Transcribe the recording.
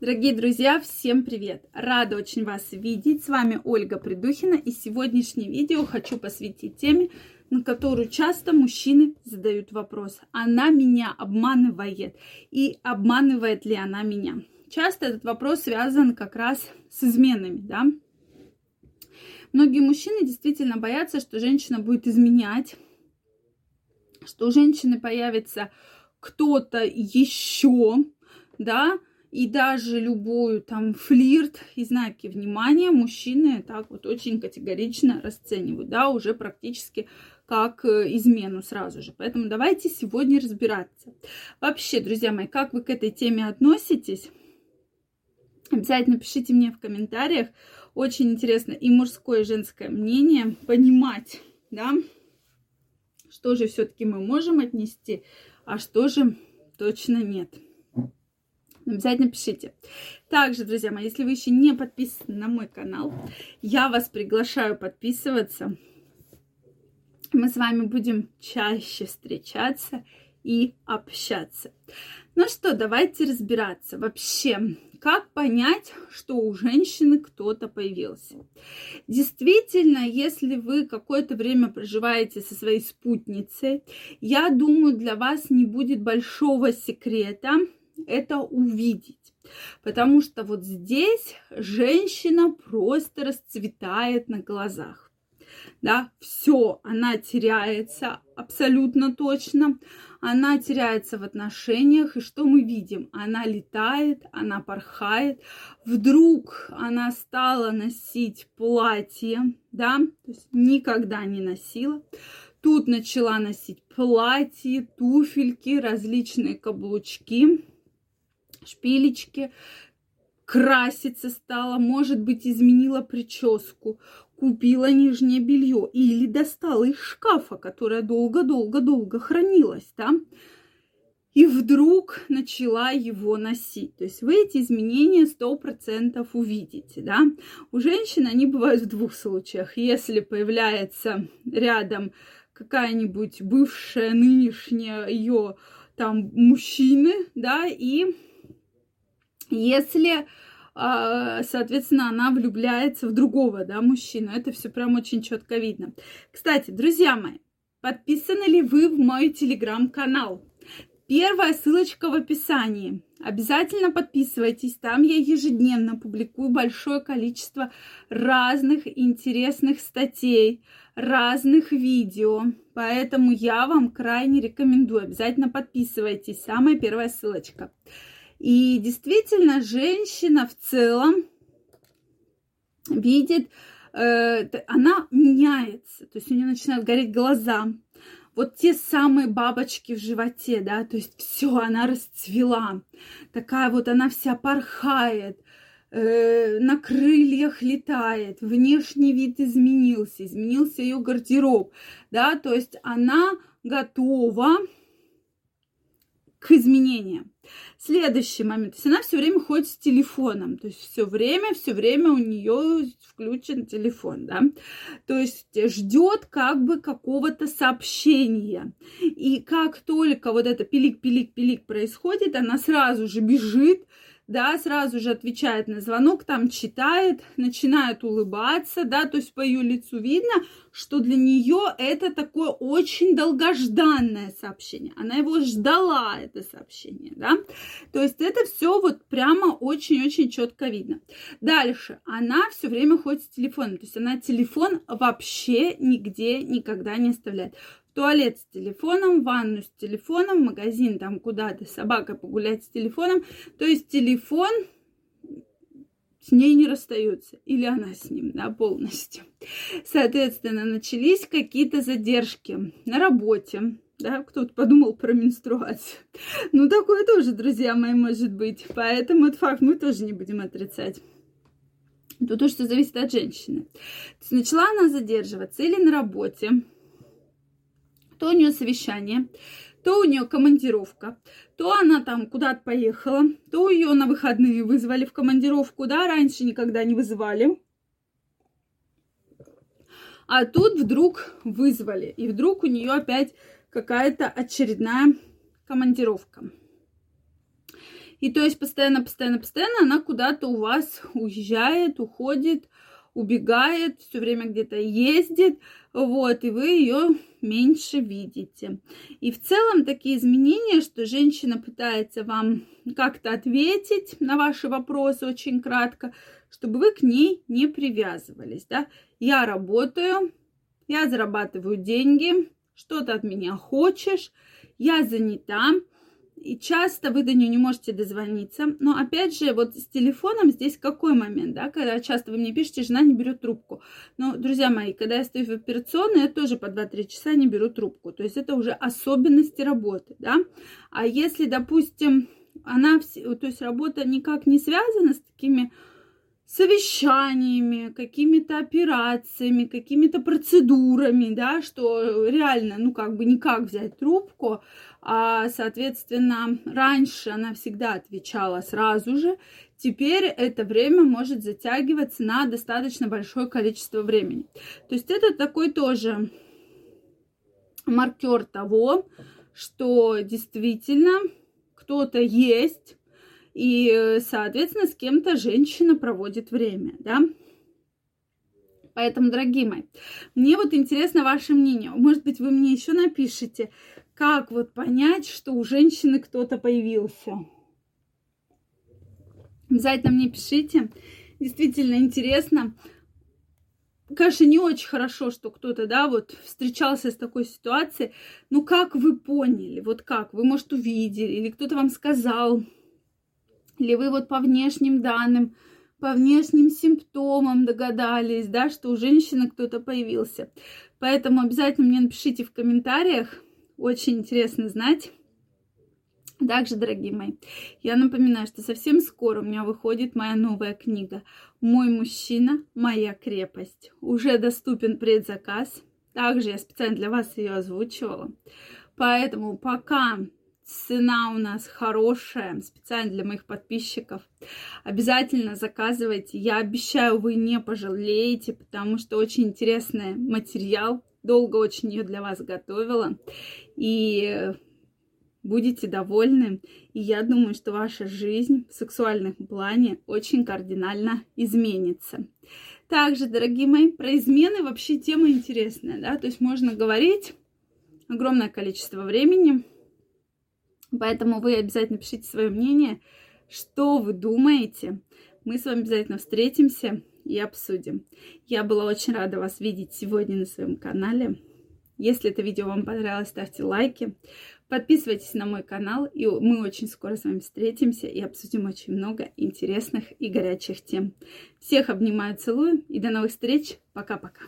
Дорогие друзья, всем привет! Рада очень вас видеть. С вами Ольга Придухина. И сегодняшнее видео хочу посвятить теме, на которую часто мужчины задают вопрос. Она меня обманывает? И обманывает ли она меня? Часто этот вопрос связан как раз с изменами, да? Многие мужчины действительно боятся, что женщина будет изменять, что у женщины появится кто-то еще, да, и даже любую там флирт и знаки внимания мужчины так вот очень категорично расценивают, да, уже практически как э, измену сразу же. Поэтому давайте сегодня разбираться. Вообще, друзья мои, как вы к этой теме относитесь? Обязательно пишите мне в комментариях. Очень интересно и мужское, и женское мнение понимать, да, что же все-таки мы можем отнести, а что же точно нет. Обязательно пишите. Также, друзья мои, если вы еще не подписаны на мой канал, я вас приглашаю подписываться. Мы с вами будем чаще встречаться и общаться. Ну что, давайте разбираться. Вообще, как понять, что у женщины кто-то появился? Действительно, если вы какое-то время проживаете со своей спутницей, я думаю, для вас не будет большого секрета это увидеть. Потому что вот здесь женщина просто расцветает на глазах. Да, все, она теряется абсолютно точно, она теряется в отношениях, и что мы видим? Она летает, она порхает, вдруг она стала носить платье, да, то есть никогда не носила, тут начала носить платье, туфельки, различные каблучки, шпилечки, краситься стала, может быть, изменила прическу, купила нижнее белье или достала из шкафа, которое долго-долго-долго хранилось там, и вдруг начала его носить. То есть вы эти изменения сто процентов увидите, да. У женщин они бывают в двух случаях. Если появляется рядом какая-нибудь бывшая, нынешняя ее там мужчины, да, и если а, соответственно, она влюбляется в другого, да, мужчину. Это все прям очень четко видно. Кстати, друзья мои, подписаны ли вы в мой телеграм-канал? Первая ссылочка в описании. Обязательно подписывайтесь. Там я ежедневно публикую большое количество разных интересных статей, разных видео. Поэтому я вам крайне рекомендую. Обязательно подписывайтесь. Самая первая ссылочка. И действительно, женщина в целом видит, э, она меняется, то есть у нее начинают гореть глаза. Вот те самые бабочки в животе, да, то есть все, она расцвела. Такая вот она вся порхает, э, на крыльях летает, внешний вид изменился, изменился ее гардероб, да, то есть она готова к изменениям. Следующий момент. То есть она все время ходит с телефоном. То есть все время, все время у нее включен телефон, да. То есть ждет как бы какого-то сообщения. И как только вот это пилик-пилик-пилик происходит, она сразу же бежит да, сразу же отвечает на звонок, там читает, начинает улыбаться, да, то есть по ее лицу видно, что для нее это такое очень долгожданное сообщение. Она его ждала, это сообщение, да. То есть это все вот прямо очень-очень четко видно. Дальше. Она все время ходит с телефоном, то есть она телефон вообще нигде никогда не оставляет туалет с телефоном, ванну с телефоном, магазин там куда-то, собака погулять с телефоном. То есть телефон с ней не расстается, или она с ним, да, полностью. Соответственно, начались какие-то задержки на работе, да, кто-то подумал про менструацию. Ну, такое тоже, друзья мои, может быть. Поэтому этот факт мы тоже не будем отрицать. То то, что зависит от женщины. То есть начала она задерживаться или на работе, то у нее совещание, то у нее командировка, то она там куда-то поехала, то ее на выходные вызвали в командировку, да, раньше никогда не вызывали. А тут вдруг вызвали, и вдруг у нее опять какая-то очередная командировка. И то есть постоянно, постоянно, постоянно она куда-то у вас уезжает, уходит, убегает, все время где-то ездит, вот, и вы ее меньше видите. И в целом такие изменения, что женщина пытается вам как-то ответить на ваши вопросы очень кратко, чтобы вы к ней не привязывались, да. Я работаю, я зарабатываю деньги, что ты от меня хочешь, я занята, и часто вы до нее не можете дозвониться. Но опять же, вот с телефоном здесь какой момент, да, когда часто вы мне пишете, жена не берет трубку. Но, друзья мои, когда я стою в операционной, я тоже по 2-3 часа не беру трубку. То есть это уже особенности работы, да. А если, допустим, она, то есть работа никак не связана с такими совещаниями, какими-то операциями, какими-то процедурами, да, что реально, ну, как бы никак взять трубку, а, соответственно, раньше она всегда отвечала сразу же, теперь это время может затягиваться на достаточно большое количество времени. То есть это такой тоже маркер того, что действительно кто-то есть, и, соответственно, с кем-то женщина проводит время, да. Поэтому, дорогие мои, мне вот интересно ваше мнение. Может быть, вы мне еще напишите, как вот понять, что у женщины кто-то появился. Обязательно мне пишите. Действительно интересно. Конечно, не очень хорошо, что кто-то, да, вот встречался с такой ситуацией. Но как вы поняли? Вот как? Вы, может, увидели? Или кто-то вам сказал? Или вы вот по внешним данным, по внешним симптомам догадались, да, что у женщины кто-то появился. Поэтому обязательно мне напишите в комментариях. Очень интересно знать. Также, дорогие мои, я напоминаю, что совсем скоро у меня выходит моя новая книга «Мой мужчина, моя крепость». Уже доступен предзаказ. Также я специально для вас ее озвучивала. Поэтому пока Цена у нас хорошая, специально для моих подписчиков. Обязательно заказывайте. Я обещаю, вы не пожалеете, потому что очень интересный материал. Долго очень ее для вас готовила. И будете довольны. И я думаю, что ваша жизнь в сексуальном плане очень кардинально изменится. Также, дорогие мои, про измены вообще тема интересная, да, то есть можно говорить огромное количество времени, Поэтому вы обязательно пишите свое мнение, что вы думаете. Мы с вами обязательно встретимся и обсудим. Я была очень рада вас видеть сегодня на своем канале. Если это видео вам понравилось, ставьте лайки. Подписывайтесь на мой канал, и мы очень скоро с вами встретимся и обсудим очень много интересных и горячих тем. Всех обнимаю, целую и до новых встреч. Пока-пока.